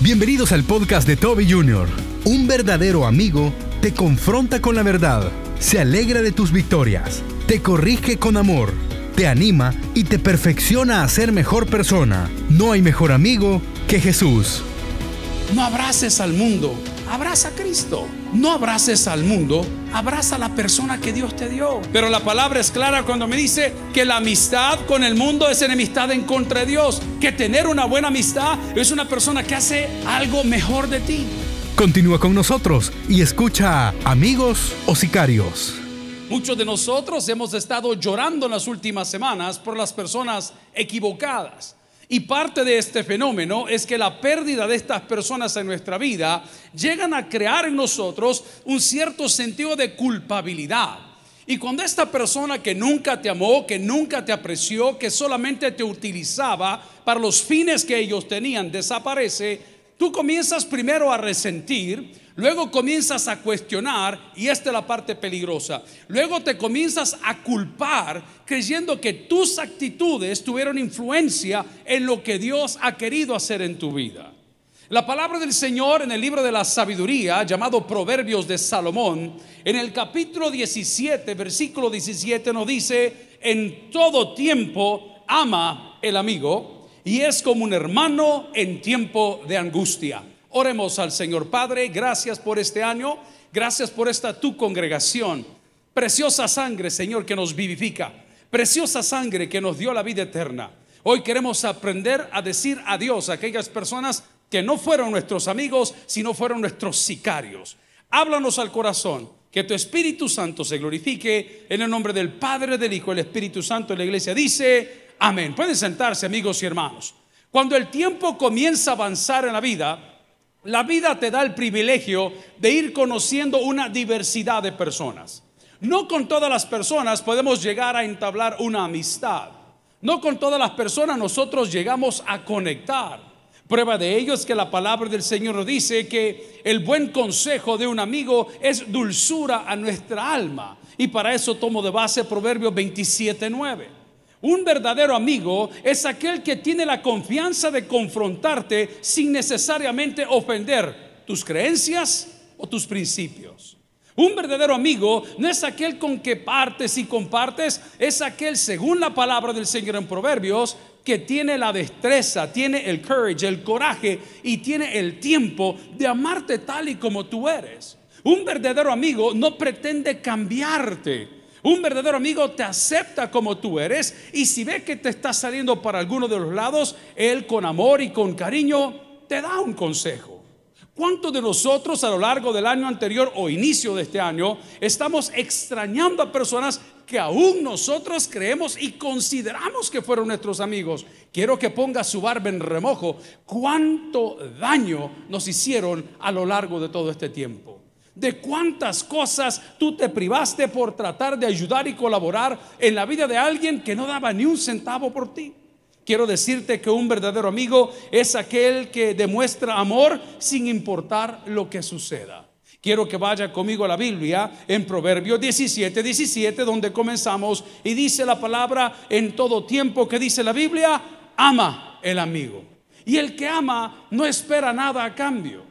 Bienvenidos al podcast de Toby Jr. Un verdadero amigo te confronta con la verdad, se alegra de tus victorias, te corrige con amor, te anima y te perfecciona a ser mejor persona. No hay mejor amigo que Jesús. No abraces al mundo, abraza a Cristo. No abraces al mundo, abraza a la persona que Dios te dio. Pero la palabra es clara cuando me dice que la amistad con el mundo es enemistad en contra de Dios. Que tener una buena amistad es una persona que hace algo mejor de ti. Continúa con nosotros y escucha Amigos o Sicarios. Muchos de nosotros hemos estado llorando en las últimas semanas por las personas equivocadas. Y parte de este fenómeno es que la pérdida de estas personas en nuestra vida llegan a crear en nosotros un cierto sentido de culpabilidad. Y cuando esta persona que nunca te amó, que nunca te apreció, que solamente te utilizaba para los fines que ellos tenían, desaparece, tú comienzas primero a resentir, Luego comienzas a cuestionar, y esta es la parte peligrosa. Luego te comienzas a culpar creyendo que tus actitudes tuvieron influencia en lo que Dios ha querido hacer en tu vida. La palabra del Señor en el libro de la sabiduría, llamado Proverbios de Salomón, en el capítulo 17, versículo 17, nos dice, en todo tiempo ama el amigo y es como un hermano en tiempo de angustia. Oremos al Señor Padre, gracias por este año, gracias por esta tu congregación. Preciosa sangre, Señor, que nos vivifica. Preciosa sangre que nos dio la vida eterna. Hoy queremos aprender a decir adiós a aquellas personas que no fueron nuestros amigos, sino fueron nuestros sicarios. Háblanos al corazón, que tu Espíritu Santo se glorifique en el nombre del Padre, del Hijo, el Espíritu Santo. La iglesia dice, amén. Pueden sentarse, amigos y hermanos. Cuando el tiempo comienza a avanzar en la vida, la vida te da el privilegio de ir conociendo una diversidad de personas. No con todas las personas podemos llegar a entablar una amistad. No con todas las personas nosotros llegamos a conectar. Prueba de ello es que la palabra del Señor nos dice que el buen consejo de un amigo es dulzura a nuestra alma. Y para eso tomo de base Proverbios 27.9. Un verdadero amigo es aquel que tiene la confianza de confrontarte sin necesariamente ofender tus creencias o tus principios. Un verdadero amigo no es aquel con que partes y compartes, es aquel, según la palabra del Señor en Proverbios, que tiene la destreza, tiene el courage, el coraje y tiene el tiempo de amarte tal y como tú eres. Un verdadero amigo no pretende cambiarte. Un verdadero amigo te acepta como tú eres y si ve que te está saliendo para alguno de los lados, él con amor y con cariño te da un consejo. ¿Cuántos de nosotros a lo largo del año anterior o inicio de este año estamos extrañando a personas que aún nosotros creemos y consideramos que fueron nuestros amigos? Quiero que ponga su barba en remojo. ¿Cuánto daño nos hicieron a lo largo de todo este tiempo? De cuántas cosas tú te privaste por tratar de ayudar y colaborar en la vida de alguien que no daba ni un centavo por ti. Quiero decirte que un verdadero amigo es aquel que demuestra amor sin importar lo que suceda. Quiero que vaya conmigo a la Biblia en Proverbios 17, 17, donde comenzamos y dice la palabra en todo tiempo que dice la Biblia, ama el amigo. Y el que ama no espera nada a cambio.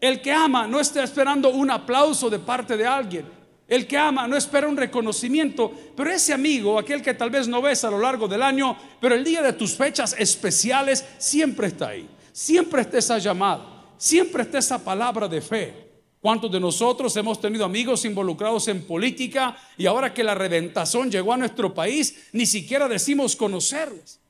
El que ama no está esperando un aplauso de parte de alguien. El que ama no espera un reconocimiento, pero ese amigo, aquel que tal vez no ves a lo largo del año, pero el día de tus fechas especiales siempre está ahí. Siempre está esa llamada, siempre está esa palabra de fe. ¿Cuántos de nosotros hemos tenido amigos involucrados en política y ahora que la reventazón llegó a nuestro país, ni siquiera decimos conocerles?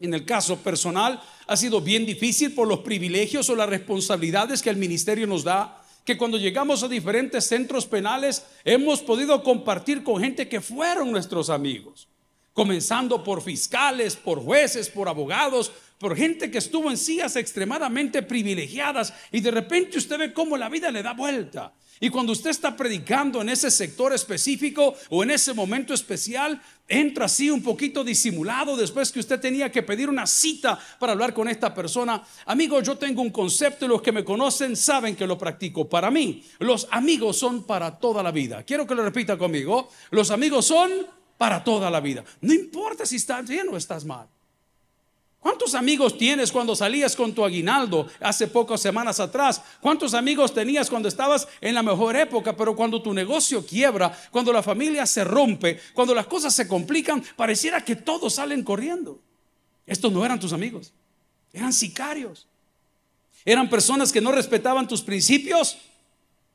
En el caso personal, ha sido bien difícil por los privilegios o las responsabilidades que el ministerio nos da, que cuando llegamos a diferentes centros penales hemos podido compartir con gente que fueron nuestros amigos, comenzando por fiscales, por jueces, por abogados, por gente que estuvo en sillas extremadamente privilegiadas y de repente usted ve cómo la vida le da vuelta. Y cuando usted está predicando en ese sector específico o en ese momento especial, entra así un poquito disimulado después que usted tenía que pedir una cita para hablar con esta persona. Amigo, yo tengo un concepto y los que me conocen saben que lo practico. Para mí, los amigos son para toda la vida. Quiero que lo repita conmigo. Los amigos son para toda la vida. No importa si estás bien o estás mal. ¿Cuántos amigos tienes cuando salías con tu aguinaldo hace pocas semanas atrás? ¿Cuántos amigos tenías cuando estabas en la mejor época? Pero cuando tu negocio quiebra, cuando la familia se rompe, cuando las cosas se complican, pareciera que todos salen corriendo. Estos no eran tus amigos, eran sicarios. Eran personas que no respetaban tus principios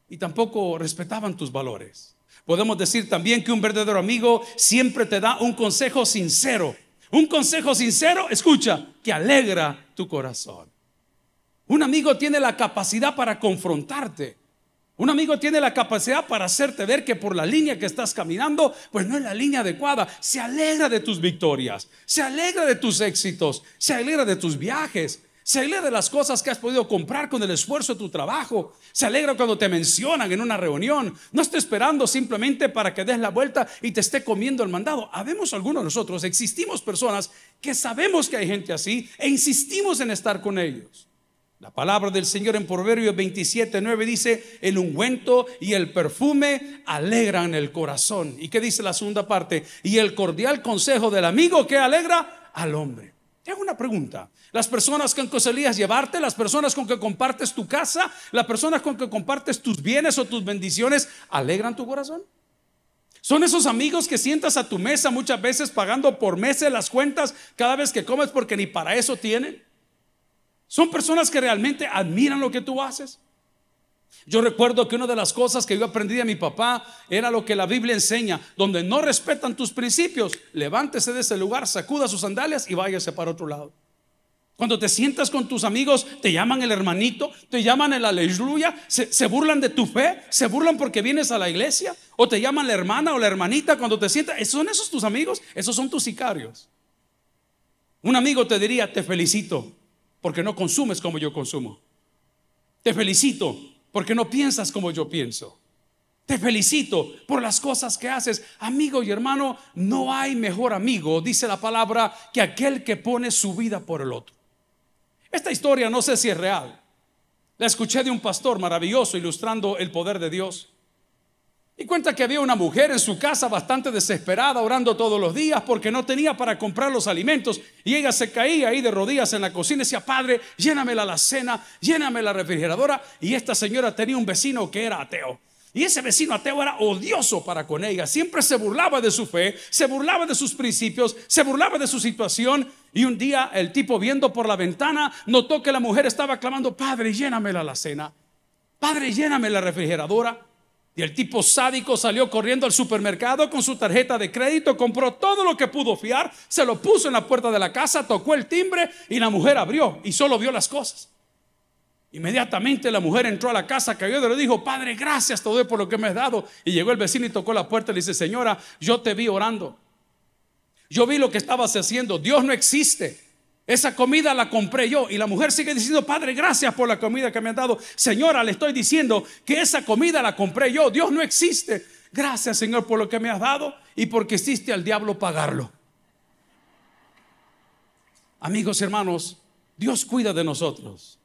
y tampoco respetaban tus valores. Podemos decir también que un verdadero amigo siempre te da un consejo sincero un consejo sincero, escucha, que alegra tu corazón. Un amigo tiene la capacidad para confrontarte. Un amigo tiene la capacidad para hacerte ver que por la línea que estás caminando, pues no es la línea adecuada. Se alegra de tus victorias, se alegra de tus éxitos, se alegra de tus viajes, se alegra de las cosas que has podido comprar con el esfuerzo de tu trabajo. Se alegra cuando te mencionan en una reunión. No está esperando simplemente para que des la vuelta y te esté comiendo el mandado. Habemos algunos de nosotros, existimos personas que sabemos que hay gente así e insistimos en estar con ellos. La palabra del Señor en Proverbios 27, 9 dice, el ungüento y el perfume alegran el corazón. ¿Y qué dice la segunda parte? Y el cordial consejo del amigo que alegra al hombre. Te hago una pregunta. Las personas con que solías llevarte, las personas con que compartes tu casa, las personas con que compartes tus bienes o tus bendiciones, ¿alegran tu corazón? Son esos amigos que sientas a tu mesa muchas veces pagando por meses las cuentas cada vez que comes porque ni para eso tienen. Son personas que realmente admiran lo que tú haces. Yo recuerdo que una de las cosas que yo aprendí de mi papá era lo que la Biblia enseña, donde no respetan tus principios, levántese de ese lugar, sacuda sus sandalias y váyase para otro lado. Cuando te sientas con tus amigos, te llaman el hermanito, te llaman el aleluya, se, se, burlan de tu fe, se burlan porque vienes a la iglesia, o te llaman la hermana o la hermanita cuando te sientas. ¿Son esos tus amigos? Esos son tus sicarios. Un amigo te diría, te felicito, porque no consumes como yo consumo. Te felicito, porque no piensas como yo pienso. Te felicito por las cosas que haces. Amigo y hermano, no hay mejor amigo, dice la palabra, que aquel que pone su vida por el otro. Esta historia no sé si es real. La escuché de un pastor maravilloso ilustrando el poder de Dios. Y cuenta que había una mujer en su casa bastante desesperada, orando todos los días porque no tenía para comprar los alimentos. Y ella se caía ahí de rodillas en la cocina y decía, Padre, lléname la alacena, lléname la refrigeradora. Y esta señora tenía un vecino que era ateo. Y ese vecino ateo era odioso para con ella. Siempre se burlaba de su fe, se burlaba de sus principios, se burlaba de su situación. Y un día el tipo viendo por la ventana notó que la mujer estaba clamando, Padre, lléname la alacena. Padre, lléname la refrigeradora. Y el tipo sádico salió corriendo al supermercado con su tarjeta de crédito, compró todo lo que pudo fiar, se lo puso en la puerta de la casa, tocó el timbre y la mujer abrió y solo vio las cosas. Inmediatamente la mujer entró a la casa, cayó y le dijo, Padre, gracias te por lo que me has dado. Y llegó el vecino y tocó la puerta y le dice, Señora, yo te vi orando. Yo vi lo que estabas haciendo. Dios no existe. Esa comida la compré yo y la mujer sigue diciendo, Padre, gracias por la comida que me han dado. Señora, le estoy diciendo que esa comida la compré yo. Dios no existe. Gracias, Señor, por lo que me has dado y porque hiciste al diablo pagarlo. Amigos, hermanos, Dios cuida de nosotros.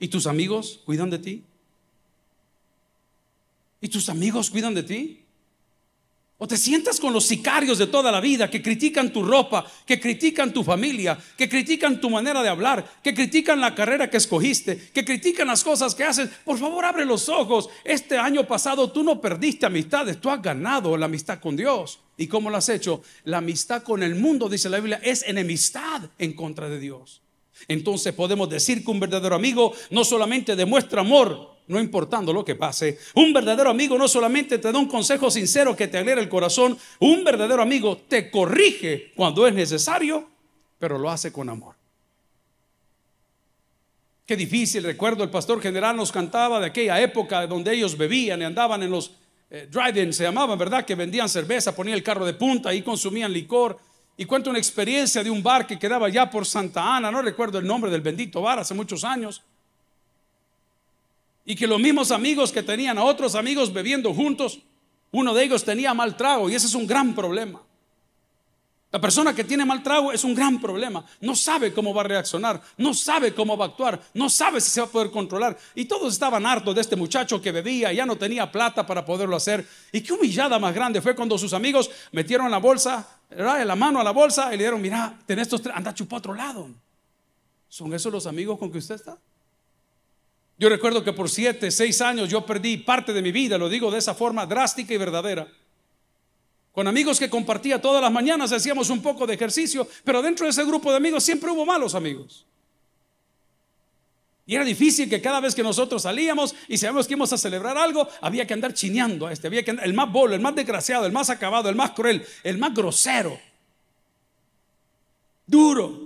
¿Y tus amigos cuidan de ti? ¿Y tus amigos cuidan de ti? O te sientas con los sicarios de toda la vida que critican tu ropa, que critican tu familia, que critican tu manera de hablar, que critican la carrera que escogiste, que critican las cosas que haces. Por favor, abre los ojos. Este año pasado tú no perdiste amistades, tú has ganado la amistad con Dios. ¿Y cómo lo has hecho? La amistad con el mundo, dice la Biblia, es enemistad en contra de Dios. Entonces podemos decir que un verdadero amigo no solamente demuestra amor, no importando lo que pase. Un verdadero amigo no solamente te da un consejo sincero que te alegra el corazón, un verdadero amigo te corrige cuando es necesario, pero lo hace con amor. Qué difícil, recuerdo el pastor general nos cantaba de aquella época donde ellos bebían y andaban en los eh, se llamaban, ¿verdad? Que vendían cerveza, ponían el carro de punta y consumían licor. Y cuento una experiencia de un bar que quedaba ya por Santa Ana, no recuerdo el nombre del bendito bar, hace muchos años. Y que los mismos amigos que tenían a otros amigos bebiendo juntos, uno de ellos tenía mal trago y ese es un gran problema. La persona que tiene mal trago es un gran problema. No sabe cómo va a reaccionar, no sabe cómo va a actuar, no sabe si se va a poder controlar. Y todos estaban hartos de este muchacho que bebía, ya no tenía plata para poderlo hacer. Y qué humillada más grande fue cuando sus amigos metieron la bolsa, la mano a la bolsa y le dieron, mira, tenés estos tres, anda chupa a otro lado. ¿Son esos los amigos con que usted está? Yo recuerdo que por siete, seis años yo perdí parte de mi vida, lo digo de esa forma drástica y verdadera. Con amigos que compartía todas las mañanas, hacíamos un poco de ejercicio, pero dentro de ese grupo de amigos siempre hubo malos amigos. Y era difícil que cada vez que nosotros salíamos y sabíamos que íbamos a celebrar algo, había que andar chineando a este, había que andar, el más bolo, el más desgraciado, el más acabado, el más cruel, el más grosero, duro.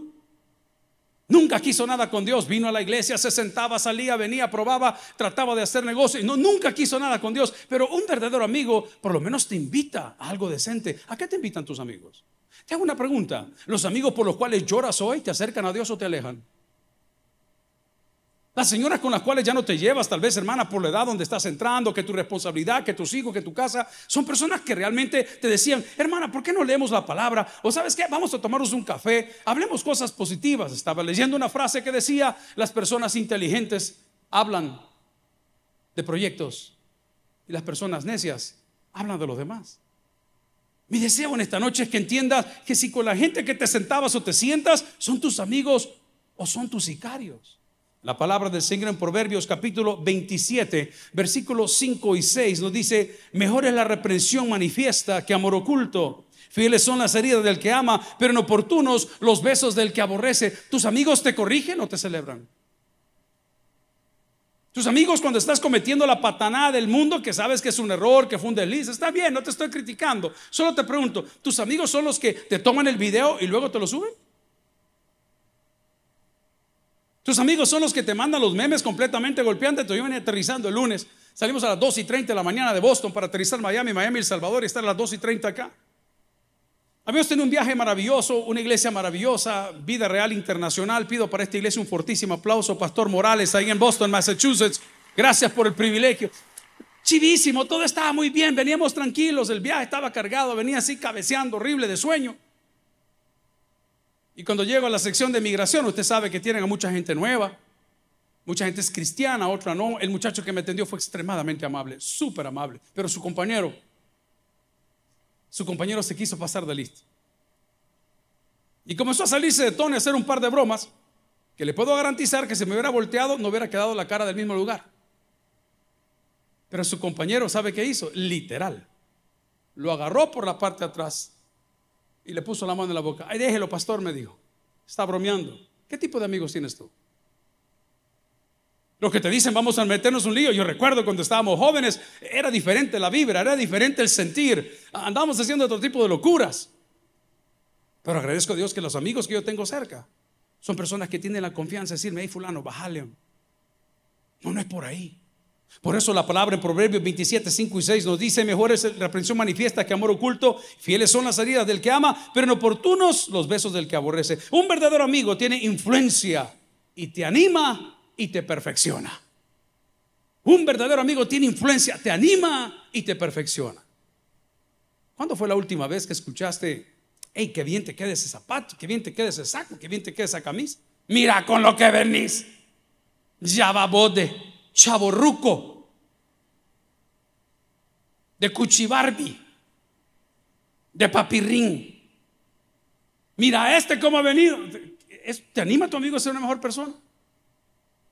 Nunca quiso nada con Dios, vino a la iglesia, se sentaba, salía, venía, probaba, trataba de hacer negocio y no, nunca quiso nada con Dios. Pero un verdadero amigo por lo menos te invita a algo decente. ¿A qué te invitan tus amigos? Te hago una pregunta. ¿Los amigos por los cuales lloras hoy te acercan a Dios o te alejan? Las señoras con las cuales ya no te llevas, tal vez hermana, por la edad donde estás entrando, que tu responsabilidad, que tus hijos, que tu casa, son personas que realmente te decían, hermana, ¿por qué no leemos la palabra? O sabes qué, vamos a tomarnos un café, hablemos cosas positivas. Estaba leyendo una frase que decía, las personas inteligentes hablan de proyectos y las personas necias hablan de los demás. Mi deseo en esta noche es que entiendas que si con la gente que te sentabas o te sientas son tus amigos o son tus sicarios. La palabra del Señor en Proverbios capítulo 27, versículos 5 y 6 nos dice, mejor es la reprensión manifiesta que amor oculto. Fieles son las heridas del que ama, pero inoportunos los besos del que aborrece. ¿Tus amigos te corrigen o te celebran? Tus amigos cuando estás cometiendo la patanada del mundo, que sabes que es un error, que fue un desliz, está bien, no te estoy criticando. Solo te pregunto, ¿tus amigos son los que te toman el video y luego te lo suben? Tus amigos son los que te mandan los memes completamente golpeantes. Yo venía aterrizando el lunes. Salimos a las 2 y 30 de la mañana de Boston para aterrizar Miami, Miami, El Salvador y estar a las 2 y 30 acá. Habíamos tenido un viaje maravilloso, una iglesia maravillosa, vida real internacional. Pido para esta iglesia un fortísimo aplauso, Pastor Morales, ahí en Boston, Massachusetts. Gracias por el privilegio. Chivísimo, todo estaba muy bien, veníamos tranquilos, el viaje estaba cargado, venía así cabeceando, horrible de sueño. Y cuando llego a la sección de migración, usted sabe que tienen a mucha gente nueva. Mucha gente es cristiana, otra no. El muchacho que me atendió fue extremadamente amable, súper amable. Pero su compañero, su compañero se quiso pasar de listo. Y comenzó a salirse de tono y a hacer un par de bromas que le puedo garantizar que si me hubiera volteado no hubiera quedado la cara del mismo lugar. Pero su compañero, ¿sabe qué hizo? Literal. Lo agarró por la parte de atrás y le puso la mano en la boca. Ay, déjelo, pastor, me dijo. Está bromeando. ¿Qué tipo de amigos tienes tú? Los que te dicen vamos a meternos un lío. Yo recuerdo cuando estábamos jóvenes, era diferente la vibra, era diferente el sentir. Andábamos haciendo otro tipo de locuras. Pero agradezco a Dios que los amigos que yo tengo cerca son personas que tienen la confianza de decirme, hey fulano, bájale. No, no es por ahí. Por eso la palabra en Proverbios 27, 5 y 6 nos dice, mejor es la reprensión manifiesta que amor oculto, fieles son las heridas del que ama, pero inoportunos los besos del que aborrece. Un verdadero amigo tiene influencia y te anima y te perfecciona. Un verdadero amigo tiene influencia, te anima y te perfecciona. ¿Cuándo fue la última vez que escuchaste, hey, qué bien te queda ese zapato, qué bien te queda ese saco, qué bien te queda esa camisa? Mira con lo que venís. Ya va bode chaborruco, de cuchibarbi, de papirrín. Mira, este cómo ha venido. ¿Te anima tu amigo a ser una mejor persona?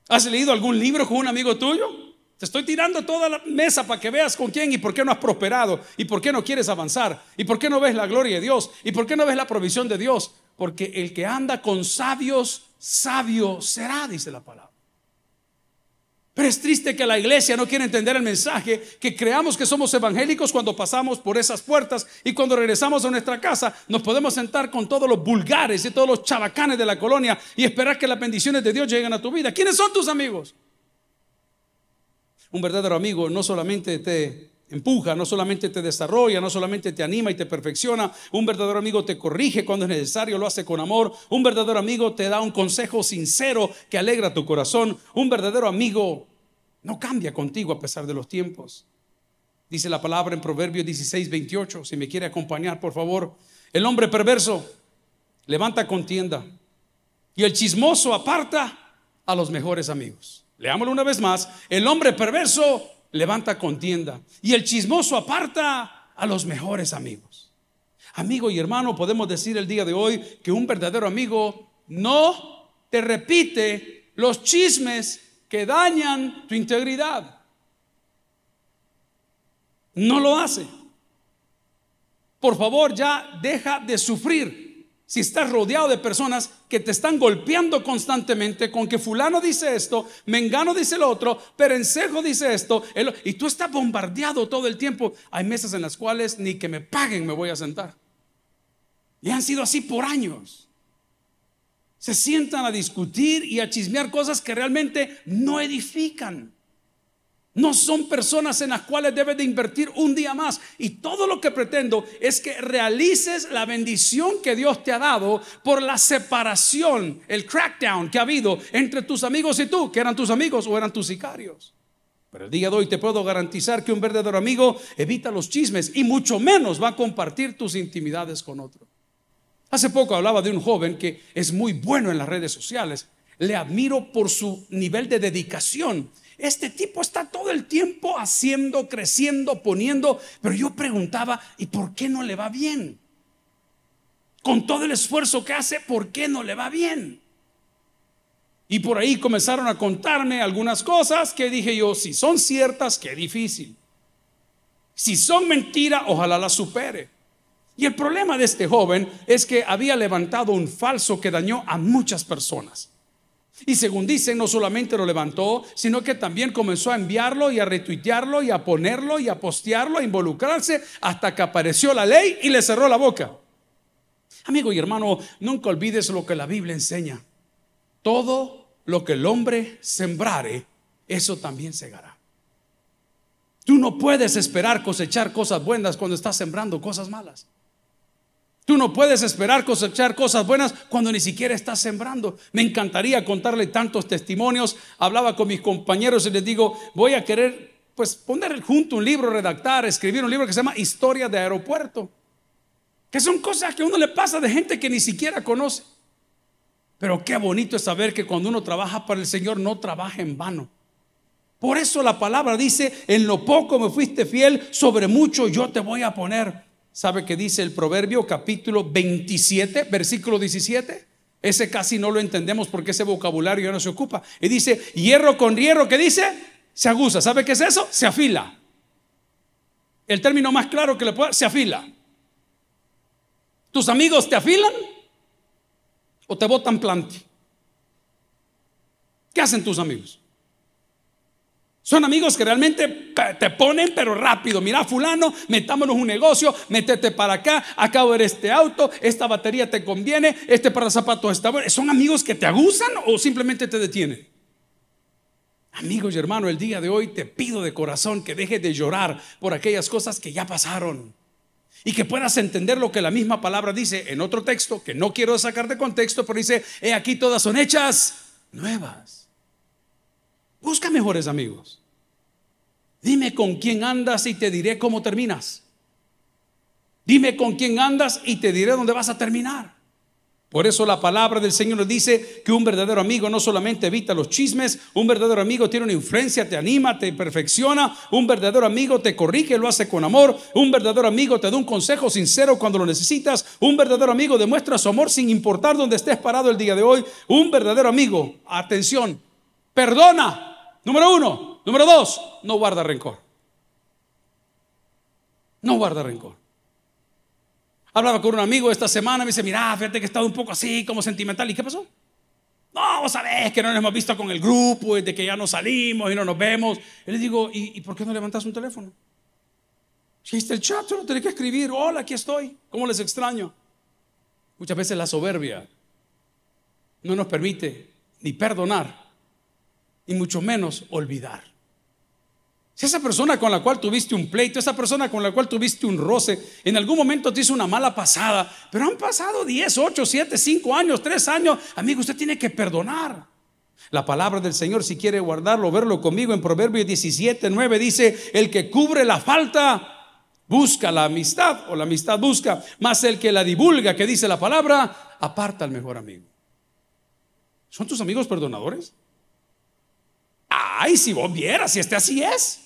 ¿Has leído algún libro con un amigo tuyo? Te estoy tirando toda la mesa para que veas con quién y por qué no has prosperado y por qué no quieres avanzar y por qué no ves la gloria de Dios y por qué no ves la provisión de Dios. Porque el que anda con sabios, sabio será, dice la palabra. Pero es triste que la iglesia no quiera entender el mensaje, que creamos que somos evangélicos cuando pasamos por esas puertas y cuando regresamos a nuestra casa nos podemos sentar con todos los vulgares y todos los chabacanes de la colonia y esperar que las bendiciones de Dios lleguen a tu vida. ¿Quiénes son tus amigos? Un verdadero amigo no solamente te empuja, no solamente te desarrolla, no solamente te anima y te perfecciona. Un verdadero amigo te corrige cuando es necesario, lo hace con amor. Un verdadero amigo te da un consejo sincero que alegra tu corazón. Un verdadero amigo no cambia contigo a pesar de los tiempos. Dice la palabra en Proverbios 16, 28. Si me quiere acompañar, por favor. El hombre perverso levanta contienda y el chismoso aparta a los mejores amigos. Leámoslo una vez más. El hombre perverso levanta contienda y el chismoso aparta a los mejores amigos. Amigo y hermano, podemos decir el día de hoy que un verdadero amigo no te repite los chismes que dañan tu integridad. No lo hace. Por favor, ya deja de sufrir si estás rodeado de personas que te están golpeando constantemente con que fulano dice esto, mengano dice lo otro, perencejo dice esto, y tú estás bombardeado todo el tiempo, hay mesas en las cuales ni que me paguen me voy a sentar. Y han sido así por años. Se sientan a discutir y a chismear cosas que realmente no edifican. No son personas en las cuales debes de invertir un día más. Y todo lo que pretendo es que realices la bendición que Dios te ha dado por la separación, el crackdown que ha habido entre tus amigos y tú, que eran tus amigos o eran tus sicarios. Pero el día de hoy te puedo garantizar que un verdadero amigo evita los chismes y mucho menos va a compartir tus intimidades con otro. Hace poco hablaba de un joven que es muy bueno en las redes sociales. Le admiro por su nivel de dedicación este tipo está todo el tiempo haciendo, creciendo, poniendo, pero yo preguntaba, ¿y por qué no le va bien? Con todo el esfuerzo que hace, ¿por qué no le va bien? Y por ahí comenzaron a contarme algunas cosas que dije yo, si son ciertas, qué difícil. Si son mentiras, ojalá las supere. Y el problema de este joven es que había levantado un falso que dañó a muchas personas. Y según dicen, no solamente lo levantó, sino que también comenzó a enviarlo y a retuitearlo y a ponerlo y a postearlo, a involucrarse hasta que apareció la ley y le cerró la boca. Amigo y hermano, nunca olvides lo que la Biblia enseña. Todo lo que el hombre sembrare, eso también segará. Tú no puedes esperar cosechar cosas buenas cuando estás sembrando cosas malas. Tú no puedes esperar cosechar cosas buenas cuando ni siquiera estás sembrando. Me encantaría contarle tantos testimonios. Hablaba con mis compañeros y les digo, voy a querer pues poner junto un libro, redactar, escribir un libro que se llama Historia de Aeropuerto. Que son cosas que a uno le pasa de gente que ni siquiera conoce. Pero qué bonito es saber que cuando uno trabaja para el Señor no trabaja en vano. Por eso la palabra dice, en lo poco me fuiste fiel, sobre mucho yo te voy a poner. ¿Sabe qué dice el Proverbio capítulo 27, versículo 17? Ese casi no lo entendemos porque ese vocabulario ya no se ocupa. Y dice, hierro con hierro, ¿qué dice? Se aguza. ¿Sabe qué es eso? Se afila. El término más claro que le puedo se afila. ¿Tus amigos te afilan o te botan plante? ¿Qué hacen tus amigos? Son amigos que realmente te ponen, pero rápido. Mira, fulano, metámonos un negocio, métete para acá, de ver este auto, esta batería te conviene, este para zapatos está bueno. ¿Son amigos que te abusan o simplemente te detienen? Amigos y hermanos, el día de hoy te pido de corazón que dejes de llorar por aquellas cosas que ya pasaron y que puedas entender lo que la misma palabra dice en otro texto que no quiero sacar de contexto, pero dice, he aquí todas son hechas nuevas. Busca mejores amigos. Dime con quién andas y te diré cómo terminas. Dime con quién andas y te diré dónde vas a terminar. Por eso la palabra del Señor nos dice que un verdadero amigo no solamente evita los chismes, un verdadero amigo tiene una influencia, te anima, te perfecciona, un verdadero amigo te corrige, lo hace con amor, un verdadero amigo te da un consejo sincero cuando lo necesitas, un verdadero amigo demuestra su amor sin importar dónde estés parado el día de hoy, un verdadero amigo, atención, perdona Número uno. Número dos, no guarda rencor. No guarda rencor. Hablaba con un amigo esta semana, me dice, mira, fíjate que he estado un poco así, como sentimental. ¿Y qué pasó? No, vos sabés que no nos hemos visto con el grupo, desde que ya no salimos y no nos vemos. Y le digo, ¿y, por qué no levantas un teléfono? Si está el chat, solo tenés que escribir, hola, aquí estoy, ¿cómo les extraño? Muchas veces la soberbia no nos permite ni perdonar y mucho menos olvidar. Si esa persona con la cual tuviste un pleito, esa persona con la cual tuviste un roce, en algún momento te hizo una mala pasada, pero han pasado 10, 8, 7, 5 años, 3 años, amigo, usted tiene que perdonar. La palabra del Señor, si quiere guardarlo, verlo conmigo en Proverbios 17, 9, dice, el que cubre la falta busca la amistad o la amistad busca, más el que la divulga, que dice la palabra, aparta al mejor amigo. ¿Son tus amigos perdonadores? Ay, si vos vieras, si este así es.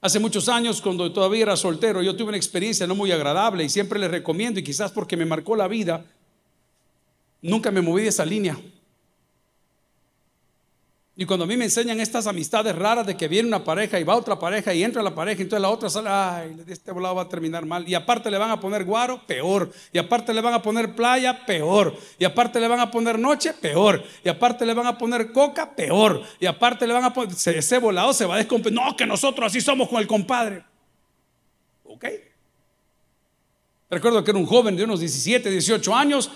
Hace muchos años, cuando todavía era soltero, yo tuve una experiencia no muy agradable y siempre les recomiendo, y quizás porque me marcó la vida, nunca me moví de esa línea. Y cuando a mí me enseñan estas amistades raras de que viene una pareja y va otra pareja y entra la pareja y entonces la otra sale, ay, este volado va a terminar mal. Y aparte le van a poner guaro, peor. Y aparte le van a poner playa, peor. Y aparte le van a poner noche, peor. Y aparte le van a poner coca, peor. Y aparte le van a poner, ese volado se va a descomponer. No, que nosotros así somos con el compadre. ¿Ok? Recuerdo que era un joven de unos 17, 18 años.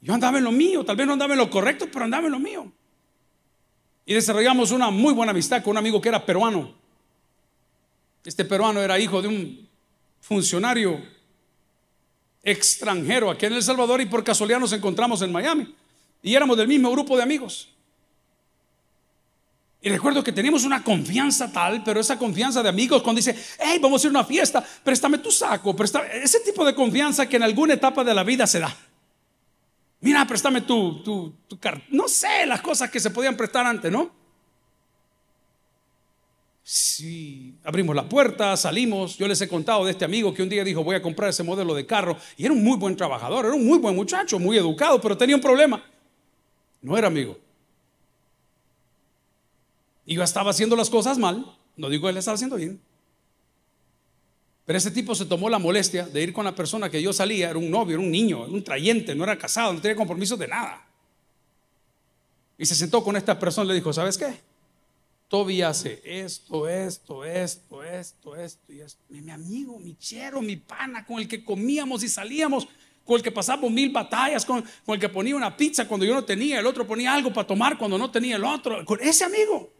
Yo andaba en lo mío, tal vez no andaba en lo correcto, pero andaba en lo mío. Y desarrollamos una muy buena amistad con un amigo que era peruano. Este peruano era hijo de un funcionario extranjero aquí en El Salvador y por casualidad nos encontramos en Miami. Y éramos del mismo grupo de amigos. Y recuerdo que teníamos una confianza tal, pero esa confianza de amigos cuando dice, hey, vamos a ir a una fiesta, préstame tu saco, ese tipo de confianza que en alguna etapa de la vida se da. Mira, préstame tu, tu, tu No sé, las cosas que se podían prestar antes, ¿no? Sí, abrimos la puerta, salimos. Yo les he contado de este amigo que un día dijo, voy a comprar ese modelo de carro. Y era un muy buen trabajador, era un muy buen muchacho, muy educado, pero tenía un problema. No era amigo. Y yo estaba haciendo las cosas mal. No digo que él estaba haciendo bien. Pero ese tipo se tomó la molestia de ir con la persona que yo salía, era un novio, era un niño, era un trayente, no era casado, no tenía compromiso de nada. Y se sentó con esta persona y le dijo, ¿sabes qué? Toby hace esto, esto, esto, esto, esto y esto. Mi, amigo, mi chero, mi pana, con el que comíamos y salíamos, con el que pasamos mil batallas, con, con el que ponía una pizza cuando yo no tenía, el otro ponía algo para tomar cuando no tenía el otro, con ese amigo.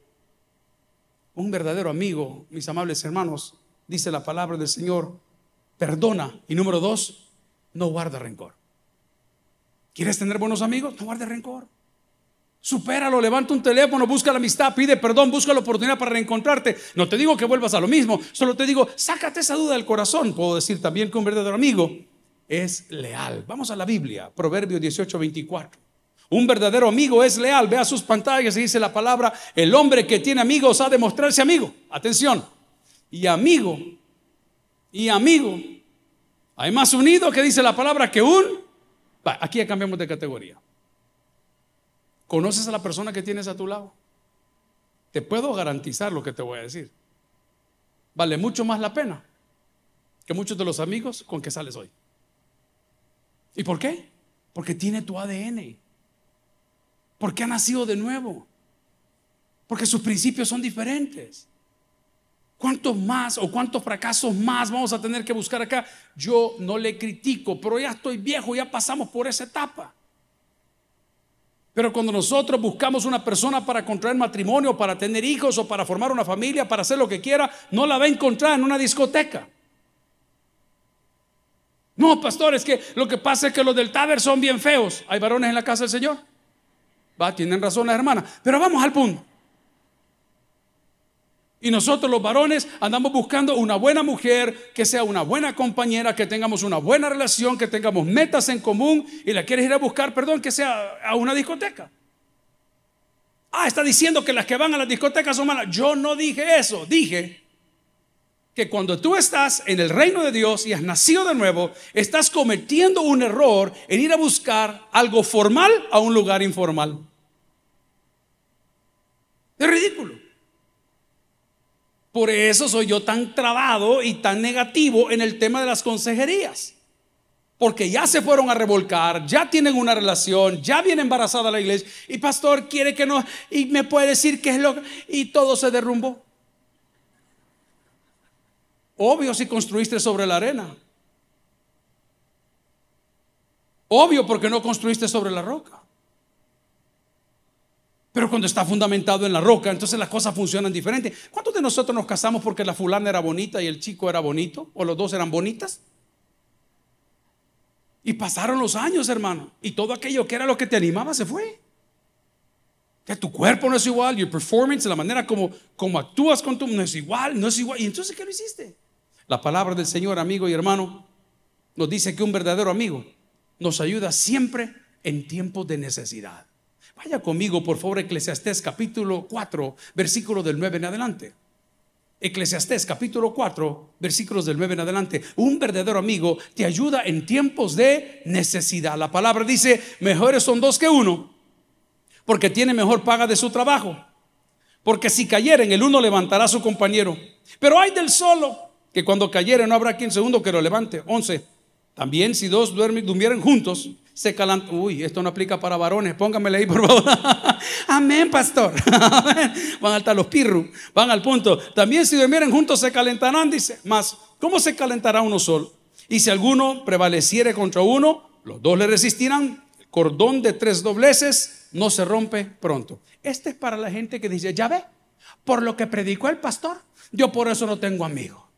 Un verdadero amigo, mis amables hermanos, dice la palabra del Señor, perdona. Y número dos, no guarda rencor. ¿Quieres tener buenos amigos? No guarde rencor. Supéralo, levanta un teléfono, busca la amistad, pide perdón, busca la oportunidad para reencontrarte. No te digo que vuelvas a lo mismo, solo te digo, sácate esa duda del corazón. Puedo decir también que un verdadero amigo es leal. Vamos a la Biblia, Proverbio 18, 24. Un verdadero amigo es leal. Vea sus pantallas y dice la palabra, el hombre que tiene amigos ha de mostrarse amigo. Atención, y amigo y amigo. Hay más unido que dice la palabra que un. aquí ya cambiamos de categoría. ¿Conoces a la persona que tienes a tu lado? Te puedo garantizar lo que te voy a decir. Vale mucho más la pena que muchos de los amigos con que sales hoy. ¿Y por qué? Porque tiene tu ADN. Porque ha nacido de nuevo. Porque sus principios son diferentes. ¿Cuántos más o cuántos fracasos más vamos a tener que buscar acá? Yo no le critico, pero ya estoy viejo, ya pasamos por esa etapa. Pero cuando nosotros buscamos una persona para contraer matrimonio, para tener hijos o para formar una familia, para hacer lo que quiera, no la va a encontrar en una discoteca. No, pastor, es que lo que pasa es que los del Taber son bien feos. ¿Hay varones en la casa del Señor? Va, tienen razón las hermanas. Pero vamos al punto. Y nosotros los varones andamos buscando una buena mujer, que sea una buena compañera, que tengamos una buena relación, que tengamos metas en común y la quieres ir a buscar, perdón, que sea a una discoteca. Ah, está diciendo que las que van a las discotecas son malas. Yo no dije eso, dije que cuando tú estás en el reino de Dios y has nacido de nuevo, estás cometiendo un error en ir a buscar algo formal a un lugar informal. Es ridículo. Por eso soy yo tan trabado y tan negativo en el tema de las consejerías. Porque ya se fueron a revolcar, ya tienen una relación, ya viene embarazada la iglesia y pastor quiere que no y me puede decir qué es lo y todo se derrumbó. Obvio si construiste sobre la arena. Obvio porque no construiste sobre la roca. Pero cuando está fundamentado en la roca, entonces las cosas funcionan diferente. ¿Cuántos de nosotros nos casamos porque la fulana era bonita y el chico era bonito? ¿O los dos eran bonitas? Y pasaron los años, hermano. Y todo aquello que era lo que te animaba se fue. Que tu cuerpo no es igual, your performance, la manera como, como actúas con tu no es igual, no es igual. ¿Y entonces qué lo hiciste? La palabra del Señor, amigo y hermano, nos dice que un verdadero amigo nos ayuda siempre en tiempos de necesidad. Vaya conmigo, por favor, Eclesiastés capítulo 4, versículo del 9 en adelante. Eclesiastés capítulo 4, versículos del 9 en adelante. Un verdadero amigo te ayuda en tiempos de necesidad. La palabra dice, mejores son dos que uno, porque tiene mejor paga de su trabajo. Porque si cayeren, el uno levantará a su compañero. Pero hay del solo, que cuando cayere no habrá quien segundo que lo levante. 11. También si dos duermen, durmieran juntos, se calan. Uy, esto no aplica para varones. Póngamele ahí, por favor. Amén, pastor. van hasta los pirru. Van al punto. También si durmieran juntos se calentarán, dice. Más, ¿cómo se calentará uno solo? Y si alguno prevaleciere contra uno, los dos le resistirán. El cordón de tres dobleces no se rompe pronto. Este es para la gente que dice, ya ve, por lo que predicó el pastor, yo por eso no tengo amigo.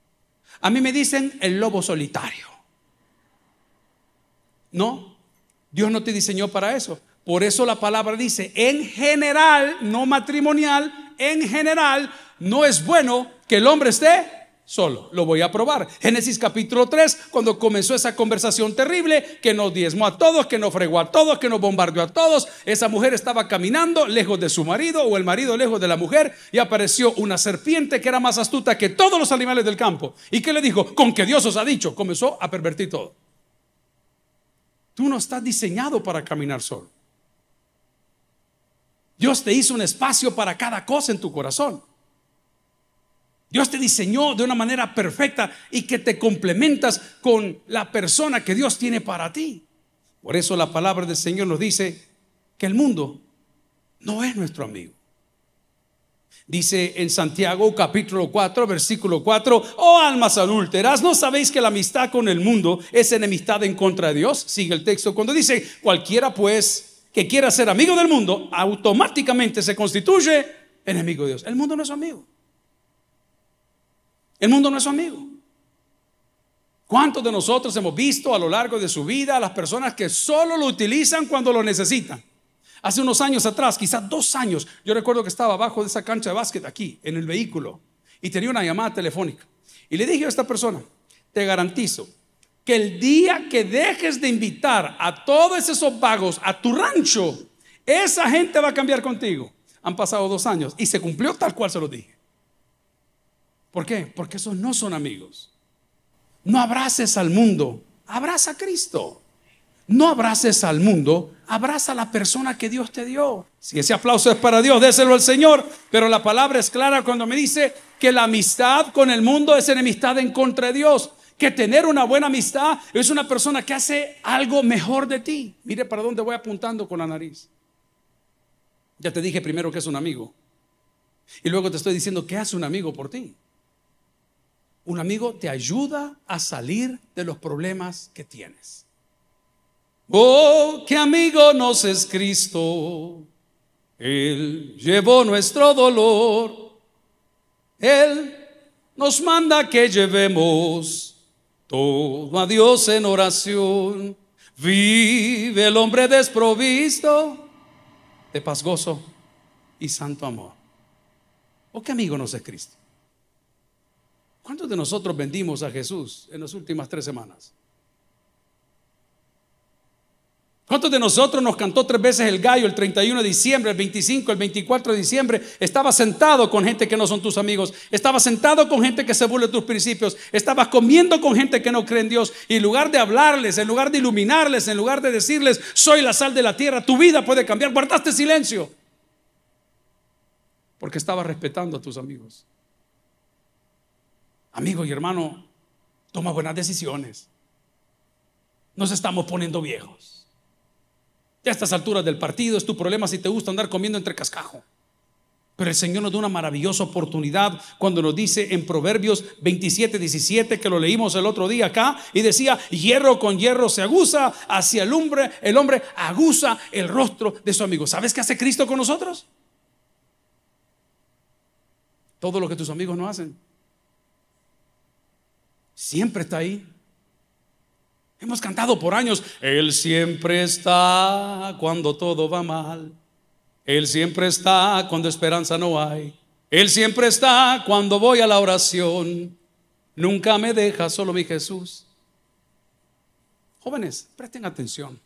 A mí me dicen el lobo solitario. No, Dios no te diseñó para eso. Por eso la palabra dice, en general, no matrimonial, en general, no es bueno que el hombre esté solo. Lo voy a probar. Génesis capítulo 3, cuando comenzó esa conversación terrible, que nos diezmó a todos, que nos fregó a todos, que nos bombardeó a todos. Esa mujer estaba caminando lejos de su marido o el marido lejos de la mujer y apareció una serpiente que era más astuta que todos los animales del campo. ¿Y qué le dijo? Con que Dios os ha dicho. Comenzó a pervertir todo. Tú no estás diseñado para caminar solo. Dios te hizo un espacio para cada cosa en tu corazón. Dios te diseñó de una manera perfecta y que te complementas con la persona que Dios tiene para ti. Por eso la palabra del Señor nos dice que el mundo no es nuestro amigo. Dice en Santiago capítulo 4, versículo 4, oh almas adúlteras, ¿no sabéis que la amistad con el mundo es enemistad en contra de Dios? Sigue el texto cuando dice, cualquiera pues que quiera ser amigo del mundo, automáticamente se constituye enemigo de Dios. El mundo no es su amigo. El mundo no es su amigo. ¿Cuántos de nosotros hemos visto a lo largo de su vida a las personas que solo lo utilizan cuando lo necesitan? Hace unos años atrás, quizás dos años, yo recuerdo que estaba abajo de esa cancha de básquet aquí, en el vehículo, y tenía una llamada telefónica. Y le dije a esta persona, te garantizo que el día que dejes de invitar a todos esos vagos a tu rancho, esa gente va a cambiar contigo. Han pasado dos años y se cumplió tal cual se lo dije. ¿Por qué? Porque esos no son amigos. No abraces al mundo, abraza a Cristo. No abraces al mundo, abraza a la persona que Dios te dio. Si ese aplauso es para Dios, déselo al Señor. Pero la palabra es clara cuando me dice que la amistad con el mundo es enemistad en contra de Dios. Que tener una buena amistad es una persona que hace algo mejor de ti. Mire para dónde voy apuntando con la nariz. Ya te dije primero que es un amigo. Y luego te estoy diciendo que hace un amigo por ti. Un amigo te ayuda a salir de los problemas que tienes. Oh, qué amigo nos es Cristo. Él llevó nuestro dolor. Él nos manda que llevemos todo a Dios en oración. Vive el hombre desprovisto de paz, gozo y santo amor. ¿O oh, qué amigo nos es Cristo? ¿Cuántos de nosotros vendimos a Jesús en las últimas tres semanas? ¿Cuántos de nosotros nos cantó tres veces el gallo el 31 de diciembre, el 25, el 24 de diciembre? Estaba sentado con gente que no son tus amigos. Estaba sentado con gente que se burla de tus principios. Estabas comiendo con gente que no cree en Dios. Y en lugar de hablarles, en lugar de iluminarles, en lugar de decirles, soy la sal de la tierra, tu vida puede cambiar, guardaste silencio. Porque estaba respetando a tus amigos. Amigo y hermano, toma buenas decisiones. Nos estamos poniendo viejos. Ya a estas alturas del partido es tu problema si te gusta andar comiendo entre cascajo. Pero el Señor nos da una maravillosa oportunidad cuando nos dice en Proverbios 27, 17, que lo leímos el otro día acá, y decía, hierro con hierro se aguza, hacia el hombre, el hombre aguza el rostro de su amigo. ¿Sabes qué hace Cristo con nosotros? Todo lo que tus amigos no hacen. Siempre está ahí. Hemos cantado por años, Él siempre está cuando todo va mal. Él siempre está cuando esperanza no hay. Él siempre está cuando voy a la oración. Nunca me deja solo mi Jesús. Jóvenes, presten atención.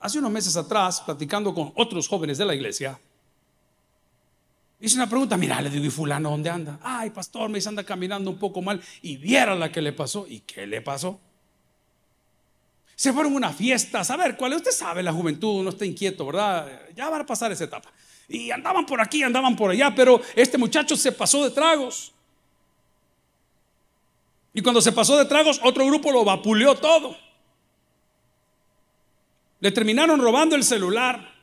Hace unos meses atrás, platicando con otros jóvenes de la iglesia, hice una pregunta, mira, le digo, ¿y fulano dónde anda? Ay, pastor, me dice, anda caminando un poco mal y viera la que le pasó. ¿Y qué le pasó? Se fueron a una fiesta, a ver cuál. Usted sabe, la juventud no está inquieto, ¿verdad? Ya van a pasar esa etapa. Y andaban por aquí, andaban por allá, pero este muchacho se pasó de tragos. Y cuando se pasó de tragos, otro grupo lo vapuleó todo. Le terminaron robando el celular.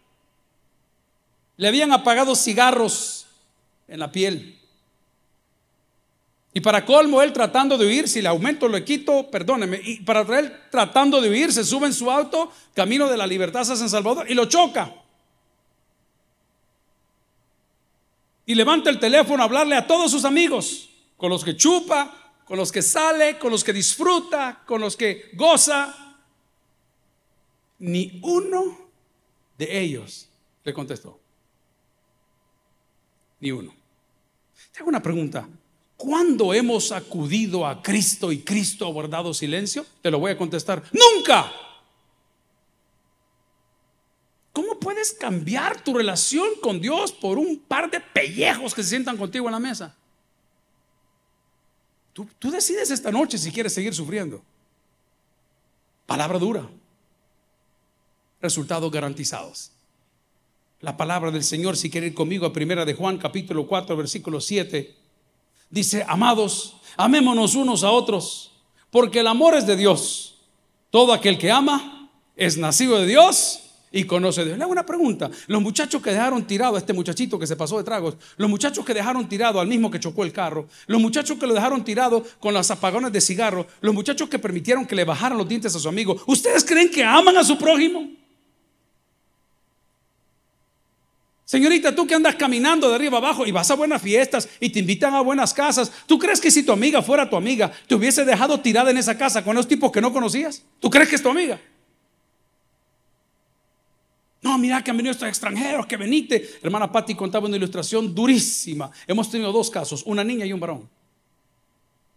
Le habían apagado cigarros en la piel. Y para colmo, él tratando de huir, si le aumento, le quito, perdóneme. Y para él tratando de huir, se sube en su auto, camino de la libertad a San Salvador, y lo choca. Y levanta el teléfono a hablarle a todos sus amigos, con los que chupa, con los que sale, con los que disfruta, con los que goza. Ni uno de ellos le contestó. Ni uno. Tengo una pregunta. ¿Cuándo hemos acudido a Cristo y Cristo ha guardado silencio? Te lo voy a contestar. Nunca. ¿Cómo puedes cambiar tu relación con Dios por un par de pellejos que se sientan contigo en la mesa? Tú, decides esta noche si quieres seguir sufriendo. Palabra dura. Resultados garantizados. La palabra del Señor, si quiere ir conmigo a primera de Juan capítulo 4 versículo 7 Dice, amados, amémonos unos a otros, porque el amor es de Dios. Todo aquel que ama es nacido de Dios y conoce a Dios. Le hago una pregunta. Los muchachos que dejaron tirado a este muchachito que se pasó de tragos, los muchachos que dejaron tirado al mismo que chocó el carro, los muchachos que lo dejaron tirado con las apagones de cigarro, los muchachos que permitieron que le bajaran los dientes a su amigo, ¿ustedes creen que aman a su prójimo? Señorita, tú que andas caminando de arriba abajo y vas a buenas fiestas y te invitan a buenas casas, ¿tú crees que si tu amiga fuera tu amiga, te hubiese dejado tirada en esa casa con los tipos que no conocías? ¿Tú crees que es tu amiga? No, mira que han venido estos extranjeros, que veniste. Hermana Patti contaba una ilustración durísima. Hemos tenido dos casos, una niña y un varón,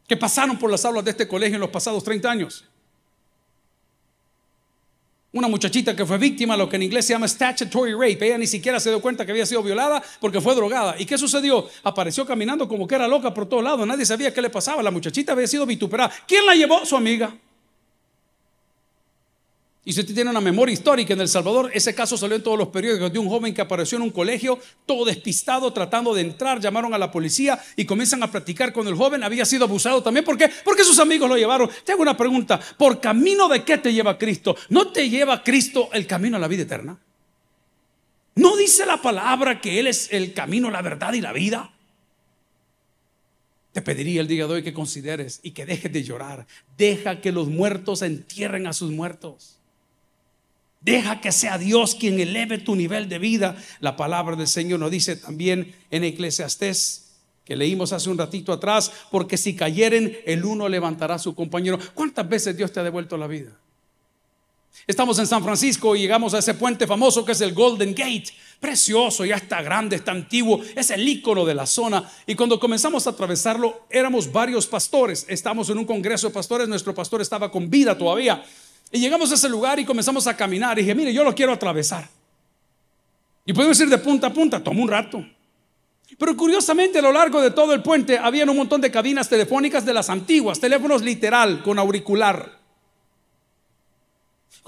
que pasaron por las aulas de este colegio en los pasados 30 años. Una muchachita que fue víctima de lo que en inglés se llama statutory rape. Ella ni siquiera se dio cuenta que había sido violada porque fue drogada. ¿Y qué sucedió? Apareció caminando como que era loca por todos lados. Nadie sabía qué le pasaba. La muchachita había sido vituperada. ¿Quién la llevó? Su amiga. Y si usted tiene una memoria histórica en El Salvador, ese caso salió en todos los periódicos de un joven que apareció en un colegio, todo despistado, tratando de entrar, llamaron a la policía y comienzan a platicar con el joven, había sido abusado también. ¿Por qué? Porque sus amigos lo llevaron. Te hago una pregunta, ¿por camino de qué te lleva Cristo? ¿No te lleva Cristo el camino a la vida eterna? ¿No dice la palabra que Él es el camino, la verdad y la vida? Te pediría el día de hoy que consideres y que dejes de llorar. Deja que los muertos entierren a sus muertos. Deja que sea Dios quien eleve tu nivel de vida. La palabra del Señor nos dice también en Eclesiastés que leímos hace un ratito atrás, porque si cayeren, el uno levantará a su compañero. ¿Cuántas veces Dios te ha devuelto la vida? Estamos en San Francisco y llegamos a ese puente famoso que es el Golden Gate. Precioso, ya está grande, está antiguo, es el icono de la zona. Y cuando comenzamos a atravesarlo, éramos varios pastores. Estamos en un congreso de pastores, nuestro pastor estaba con vida todavía. Y llegamos a ese lugar y comenzamos a caminar. Y dije, mire, yo lo quiero atravesar. Y podemos ir de punta a punta, tomó un rato. Pero curiosamente a lo largo de todo el puente había un montón de cabinas telefónicas de las antiguas, teléfonos literal, con auricular.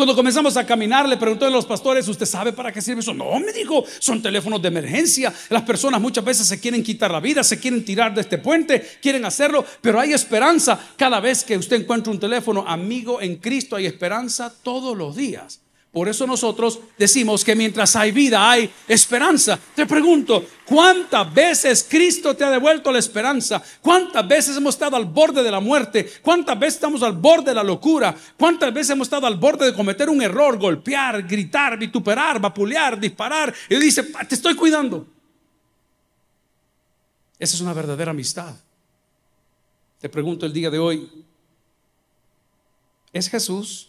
Cuando comenzamos a caminar, le preguntó a los pastores, ¿usted sabe para qué sirve eso? No, me dijo, son teléfonos de emergencia. Las personas muchas veces se quieren quitar la vida, se quieren tirar de este puente, quieren hacerlo, pero hay esperanza. Cada vez que usted encuentra un teléfono amigo en Cristo, hay esperanza todos los días. Por eso nosotros decimos que mientras hay vida hay esperanza. Te pregunto, ¿cuántas veces Cristo te ha devuelto la esperanza? ¿Cuántas veces hemos estado al borde de la muerte? ¿Cuántas veces estamos al borde de la locura? ¿Cuántas veces hemos estado al borde de cometer un error, golpear, gritar, vituperar, vapulear, disparar? Y dice, te estoy cuidando. Esa es una verdadera amistad. Te pregunto el día de hoy, ¿es Jesús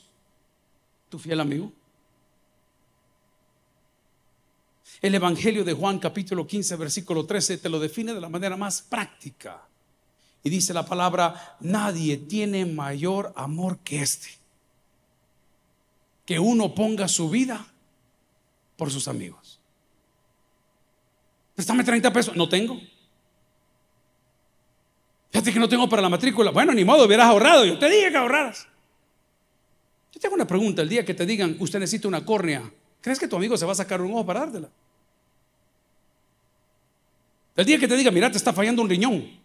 tu fiel amigo? El Evangelio de Juan capítulo 15 versículo 13 te lo define de la manera más práctica. Y dice la palabra, nadie tiene mayor amor que este. Que uno ponga su vida por sus amigos. Préstame 30 pesos. No tengo. Fíjate que no tengo para la matrícula. Bueno, ni modo, hubieras ahorrado. Yo te dije que ahorraras. Yo tengo una pregunta, el día que te digan, usted necesita una córnea, ¿crees que tu amigo se va a sacar un ojo para dártela? El día que te diga, mira, te está fallando un riñón.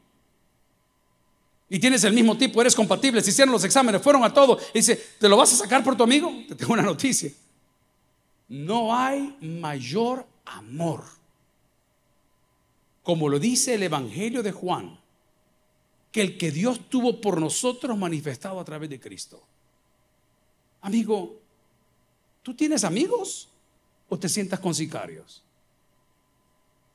Y tienes el mismo tipo, eres compatible, se hicieron los exámenes, fueron a todo. Y dice, ¿te lo vas a sacar por tu amigo? Te tengo una noticia. No hay mayor amor. Como lo dice el Evangelio de Juan, que el que Dios tuvo por nosotros manifestado a través de Cristo. Amigo, ¿tú tienes amigos o te sientas con sicarios?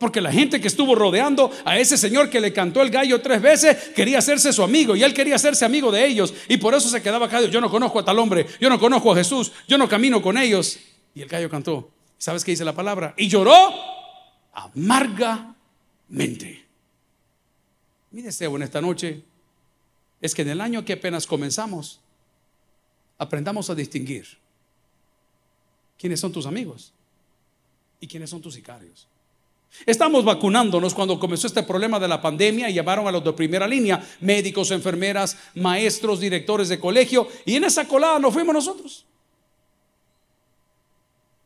Porque la gente que estuvo rodeando a ese señor que le cantó el gallo tres veces quería hacerse su amigo y él quería hacerse amigo de ellos y por eso se quedaba callado. Yo no conozco a tal hombre, yo no conozco a Jesús, yo no camino con ellos. Y el gallo cantó. ¿Sabes qué dice la palabra? Y lloró amargamente. Mi deseo en esta noche es que en el año que apenas comenzamos aprendamos a distinguir quiénes son tus amigos y quiénes son tus sicarios. Estamos vacunándonos cuando comenzó este problema de la pandemia y llevaron a los de primera línea, médicos, enfermeras, maestros, directores de colegio, y en esa colada nos fuimos nosotros.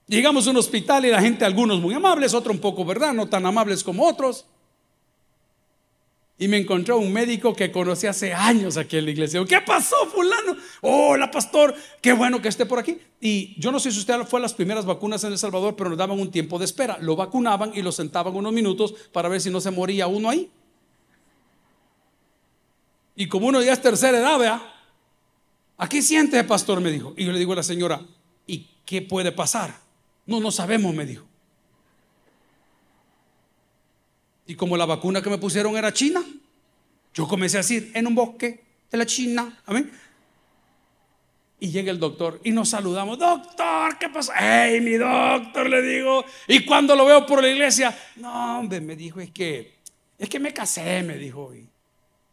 Llegamos a un hospital y la gente, algunos muy amables, otros un poco, ¿verdad? No tan amables como otros. Y me encontró un médico que conocí hace años aquí en la iglesia. ¿Qué pasó, fulano? Hola, pastor, qué bueno que esté por aquí. Y yo no sé si usted fue a las primeras vacunas en El Salvador, pero nos daban un tiempo de espera. Lo vacunaban y lo sentaban unos minutos para ver si no se moría uno ahí. Y como uno ya es tercera edad, vea, aquí siente, pastor, me dijo. Y yo le digo a la señora, ¿y qué puede pasar? No, no sabemos, me dijo. Y como la vacuna que me pusieron era china, yo comencé a decir, en un bosque de la China, amén. Y llega el doctor y nos saludamos, doctor, ¿qué pasa? ¡Hey, mi doctor! Le digo. Y cuando lo veo por la iglesia, no, hombre, me dijo, es que, es que me casé, me dijo. Y,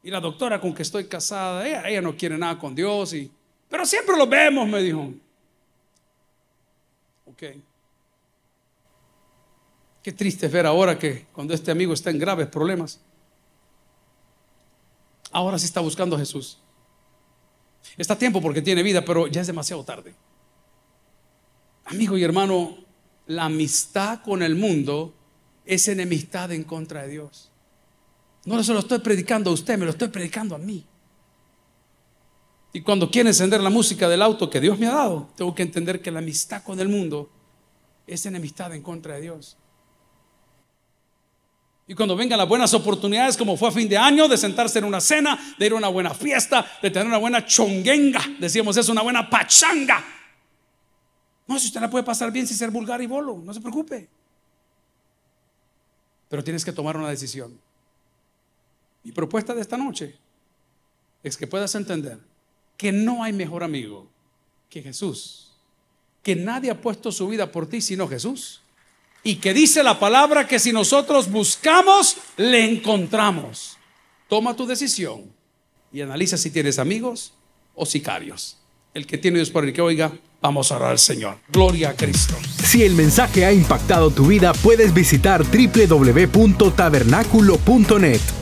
y la doctora con que estoy casada, ella, no quiere nada con Dios. Y, pero siempre lo vemos, me dijo. Ok. Qué triste ver ahora que cuando este amigo está en graves problemas, ahora sí está buscando a Jesús. Está a tiempo porque tiene vida, pero ya es demasiado tarde. Amigo y hermano, la amistad con el mundo es enemistad en contra de Dios. No se lo estoy predicando a usted, me lo estoy predicando a mí. Y cuando quiere encender la música del auto que Dios me ha dado, tengo que entender que la amistad con el mundo es enemistad en contra de Dios. Y cuando vengan las buenas oportunidades, como fue a fin de año, de sentarse en una cena, de ir a una buena fiesta, de tener una buena chonguenga, decíamos eso, una buena pachanga. No, si usted la puede pasar bien sin ser vulgar y bolo, no se preocupe. Pero tienes que tomar una decisión. Mi propuesta de esta noche es que puedas entender que no hay mejor amigo que Jesús, que nadie ha puesto su vida por ti sino Jesús y que dice la palabra que si nosotros buscamos, le encontramos. Toma tu decisión y analiza si tienes amigos o sicarios. El que tiene Dios por el que oiga, vamos a orar al Señor. Gloria a Cristo. Si el mensaje ha impactado tu vida, puedes visitar www.tabernaculo.net